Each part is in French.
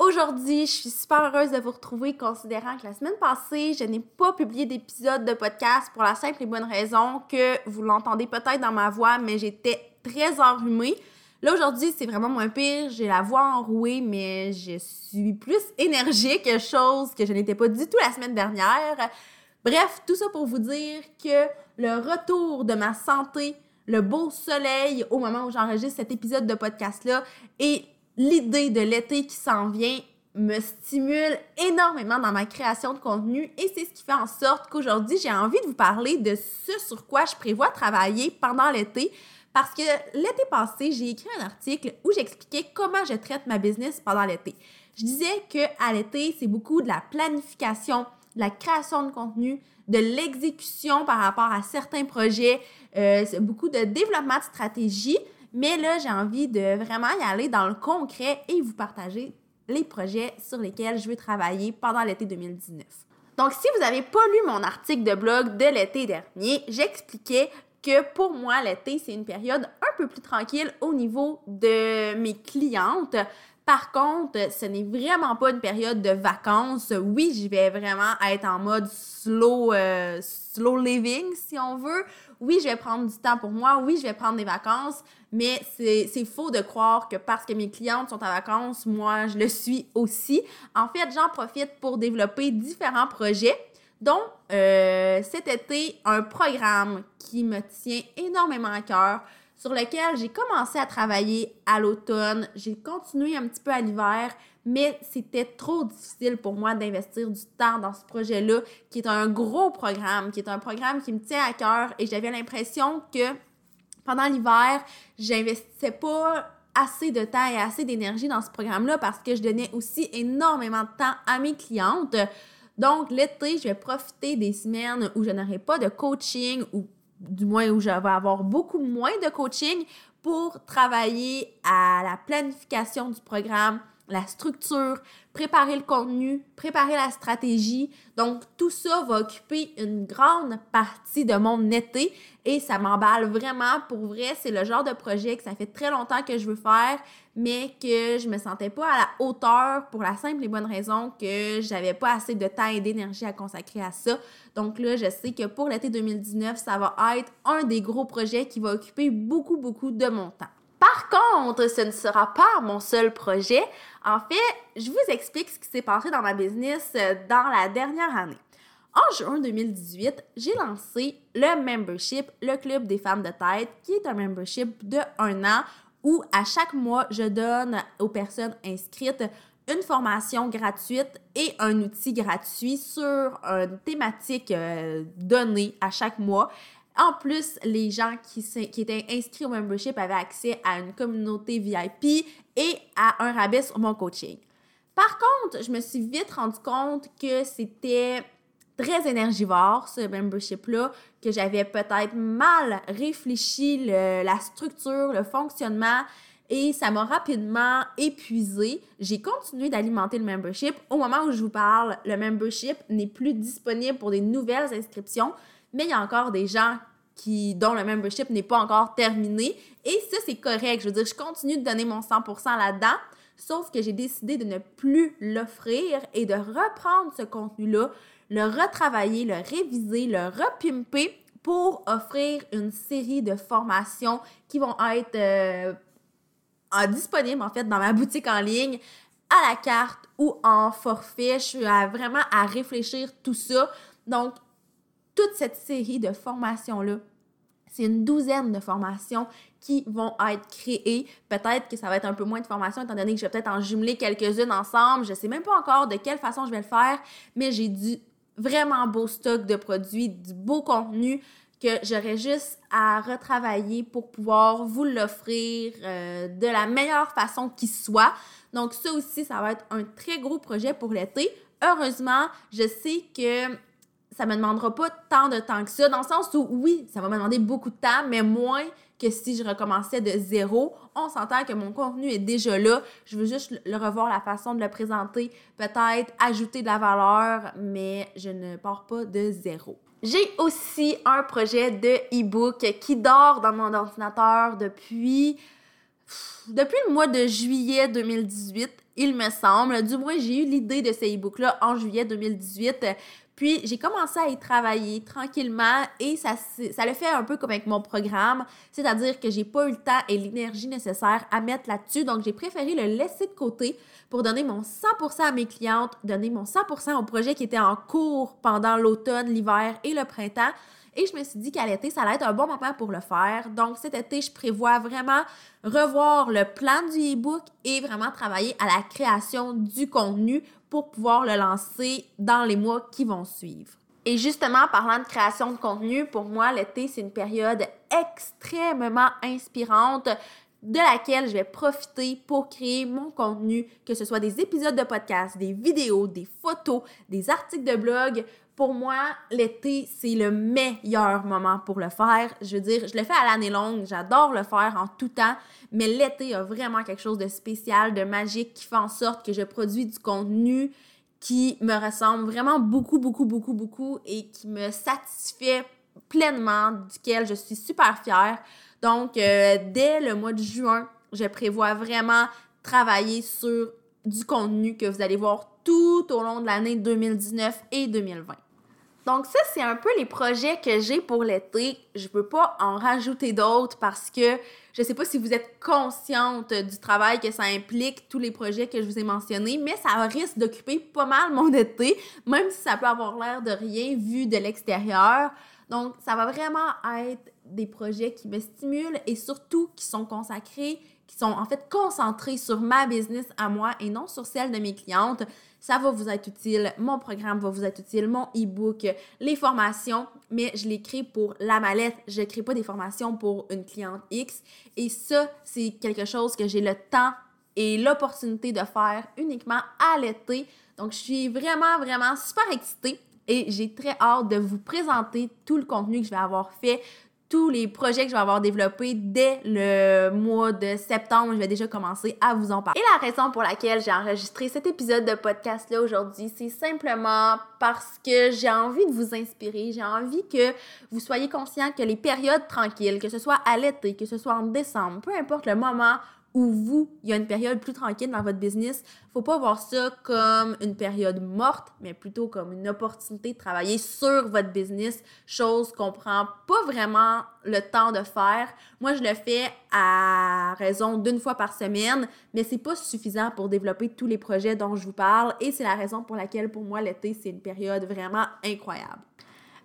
Aujourd'hui, je suis super heureuse de vous retrouver considérant que la semaine passée, je n'ai pas publié d'épisode de podcast pour la simple et bonne raison que vous l'entendez peut-être dans ma voix, mais j'étais très enrhumée. Là, aujourd'hui, c'est vraiment moins pire. J'ai la voix enrouée, mais je suis plus énergique, chose que je n'étais pas du tout la semaine dernière. Bref, tout ça pour vous dire que le retour de ma santé, le beau soleil au moment où j'enregistre cet épisode de podcast-là et l'idée de l'été qui s'en vient me stimule énormément dans ma création de contenu et c'est ce qui fait en sorte qu'aujourd'hui, j'ai envie de vous parler de ce sur quoi je prévois travailler pendant l'été parce que l'été passé, j'ai écrit un article où j'expliquais comment je traite ma business pendant l'été. Je disais que à l'été, c'est beaucoup de la planification, de la création de contenu, de l'exécution par rapport à certains projets, euh, beaucoup de développement de stratégie, mais là, j'ai envie de vraiment y aller dans le concret et vous partager les projets sur lesquels je vais travailler pendant l'été 2019. Donc, si vous n'avez pas lu mon article de blog de l'été dernier, j'expliquais que pour moi, l'été, c'est une période un peu plus tranquille au niveau de mes clientes. Par contre, ce n'est vraiment pas une période de vacances. Oui, je vais vraiment être en mode slow, euh, slow living, si on veut. Oui, je vais prendre du temps pour moi. Oui, je vais prendre des vacances. Mais c'est faux de croire que parce que mes clientes sont en vacances, moi, je le suis aussi. En fait, j'en profite pour développer différents projets dont euh, cet été un programme qui me tient énormément à cœur, sur lequel j'ai commencé à travailler à l'automne, j'ai continué un petit peu à l'hiver, mais c'était trop difficile pour moi d'investir du temps dans ce projet-là, qui est un gros programme, qui est un programme qui me tient à cœur et j'avais l'impression que pendant l'hiver, j'investissais pas assez de temps et assez d'énergie dans ce programme-là parce que je donnais aussi énormément de temps à mes clientes. Donc, l'été, je vais profiter des semaines où je n'aurai pas de coaching ou du moins où je vais avoir beaucoup moins de coaching pour travailler à la planification du programme, la structure, préparer le contenu, préparer la stratégie. Donc, tout ça va occuper une grande partie de mon été et ça m'emballe vraiment. Pour vrai, c'est le genre de projet que ça fait très longtemps que je veux faire, mais que je me sentais pas à la hauteur pour la simple et bonne raison que j'avais pas assez de temps et d'énergie à consacrer à ça. Donc là, je sais que pour l'été 2019, ça va être un des gros projets qui va occuper beaucoup, beaucoup de mon temps. Par contre, ce ne sera pas mon seul projet. En fait, je vous explique ce qui s'est passé dans ma business euh, dans la dernière année. En juin 2018, j'ai lancé le membership, le Club des femmes de tête, qui est un membership de un an où à chaque mois, je donne aux personnes inscrites une formation gratuite et un outil gratuit sur une thématique euh, donnée à chaque mois en plus, les gens qui, étaient inscrits au membership avaient accès à une communauté VIP et à un rabais sur mon coaching. Par contre, je me suis vite rendu compte que c'était très énergivore, ce membership-là, que j'avais peut-être mal réfléchi la structure, le fonctionnement, et ça m'a rapidement épuisé. J'ai continué d'alimenter le membership. Au moment où je vous parle, le membership n'est plus disponible pour des nouvelles inscriptions mais il y a encore des gens qui, dont le membership n'est pas encore terminé. Et ça, c'est correct. Je veux dire, je continue de donner mon 100% là-dedans, sauf que j'ai décidé de ne plus l'offrir et de reprendre ce contenu-là, le retravailler, le réviser, le repimper pour offrir une série de formations qui vont être euh, disponibles en fait dans ma boutique en ligne à la carte ou en forfait. Je suis vraiment à réfléchir tout ça. Donc, toute cette série de formations-là, c'est une douzaine de formations qui vont être créées. Peut-être que ça va être un peu moins de formations, étant donné que je vais peut-être en jumeler quelques-unes ensemble. Je ne sais même pas encore de quelle façon je vais le faire, mais j'ai du vraiment beau stock de produits, du beau contenu que j'aurais juste à retravailler pour pouvoir vous l'offrir euh, de la meilleure façon qui soit. Donc ça aussi, ça va être un très gros projet pour l'été. Heureusement, je sais que ça me demandera pas tant de temps que ça, dans le sens où oui, ça va me demander beaucoup de temps, mais moins que si je recommençais de zéro. On s'entend que mon contenu est déjà là. Je veux juste le revoir, la façon de le présenter, peut-être ajouter de la valeur, mais je ne pars pas de zéro. J'ai aussi un projet de e-book qui dort dans mon ordinateur depuis depuis le mois de juillet 2018, il me semble. Du moins, j'ai eu l'idée de ce e-book-là en juillet 2018. Puis j'ai commencé à y travailler tranquillement et ça, le fait un peu comme avec mon programme, c'est-à-dire que j'ai pas eu le temps et l'énergie nécessaire à mettre là-dessus, donc j'ai préféré le laisser de côté pour donner mon 100% à mes clientes, donner mon 100% au projet qui était en cours pendant l'automne, l'hiver et le printemps. Et je me suis dit qu'à l'été, ça allait être un bon moment pour le faire. Donc cet été, je prévois vraiment revoir le plan du e-book et vraiment travailler à la création du contenu pour pouvoir le lancer dans les mois qui vont suivre. Et justement, parlant de création de contenu, pour moi, l'été, c'est une période extrêmement inspirante de laquelle je vais profiter pour créer mon contenu, que ce soit des épisodes de podcast, des vidéos, des photos, des articles de blog. Pour moi, l'été, c'est le meilleur moment pour le faire. Je veux dire, je le fais à l'année longue, j'adore le faire en tout temps, mais l'été a vraiment quelque chose de spécial, de magique qui fait en sorte que je produis du contenu qui me ressemble vraiment beaucoup, beaucoup, beaucoup, beaucoup et qui me satisfait pleinement, duquel je suis super fière. Donc, euh, dès le mois de juin, je prévois vraiment travailler sur du contenu que vous allez voir tout au long de l'année 2019 et 2020. Donc ça, c'est un peu les projets que j'ai pour l'été. Je peux pas en rajouter d'autres parce que je sais pas si vous êtes consciente du travail que ça implique, tous les projets que je vous ai mentionnés, mais ça risque d'occuper pas mal mon été, même si ça peut avoir l'air de rien vu de l'extérieur. Donc, ça va vraiment être des projets qui me stimulent et surtout qui sont consacrés, qui sont en fait concentrés sur ma business à moi et non sur celle de mes clientes ça va vous être utile, mon programme va vous être utile, mon e-book, les formations, mais je les crée pour la mallette. Je ne crée pas des formations pour une cliente X. Et ça, c'est quelque chose que j'ai le temps et l'opportunité de faire uniquement à l'été. Donc, je suis vraiment, vraiment super excitée et j'ai très hâte de vous présenter tout le contenu que je vais avoir fait, tous les projets que je vais avoir développés dès le mois de septembre. Je vais déjà commencer à vous en parler. Et la raison pour laquelle j'ai enregistré cet épisode de podcast-là aujourd'hui, c'est simplement parce que j'ai envie de vous inspirer. J'ai envie que vous soyez conscient que les périodes tranquilles, que ce soit à l'été, que ce soit en décembre, peu importe le moment où vous, il y a une période plus tranquille dans votre business, faut pas voir ça comme une période morte, mais plutôt comme une opportunité de travailler sur votre business, chose qu'on prend pas vraiment le temps de faire. Moi, je le fais à raison d'une fois par semaine, mais c'est pas suffisant pour développer tous les projets dont je vous parle et c'est la raison pour laquelle pour moi l'été, c'est une période vraiment incroyable.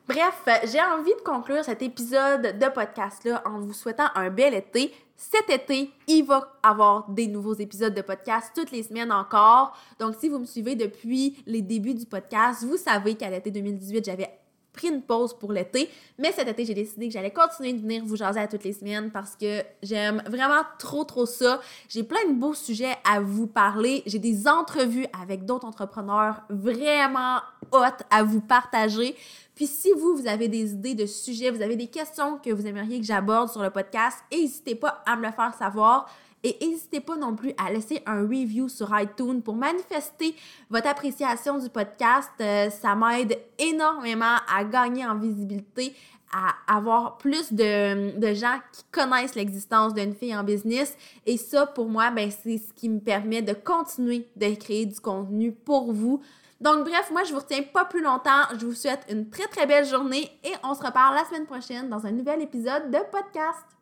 Bref, j'ai envie de conclure cet épisode de podcast-là en vous souhaitant un bel été. Cet été, il va avoir des nouveaux épisodes de podcast toutes les semaines encore. Donc, si vous me suivez depuis les débuts du podcast, vous savez qu'à l'été 2018, j'avais pris une pause pour l'été. Mais cet été, j'ai décidé que j'allais continuer de venir vous jaser à toutes les semaines parce que j'aime vraiment trop, trop ça. J'ai plein de beaux sujets à vous parler. J'ai des entrevues avec d'autres entrepreneurs vraiment hot à vous partager. Puis si vous, vous avez des idées de sujets, vous avez des questions que vous aimeriez que j'aborde sur le podcast, n'hésitez pas à me le faire savoir. Et n'hésitez pas non plus à laisser un review sur iTunes pour manifester votre appréciation du podcast. Euh, ça m'aide énormément à gagner en visibilité, à avoir plus de, de gens qui connaissent l'existence d'une fille en business. Et ça, pour moi, ben, c'est ce qui me permet de continuer de créer du contenu pour vous. Donc bref, moi je vous retiens pas plus longtemps. Je vous souhaite une très très belle journée et on se reparle la semaine prochaine dans un nouvel épisode de podcast.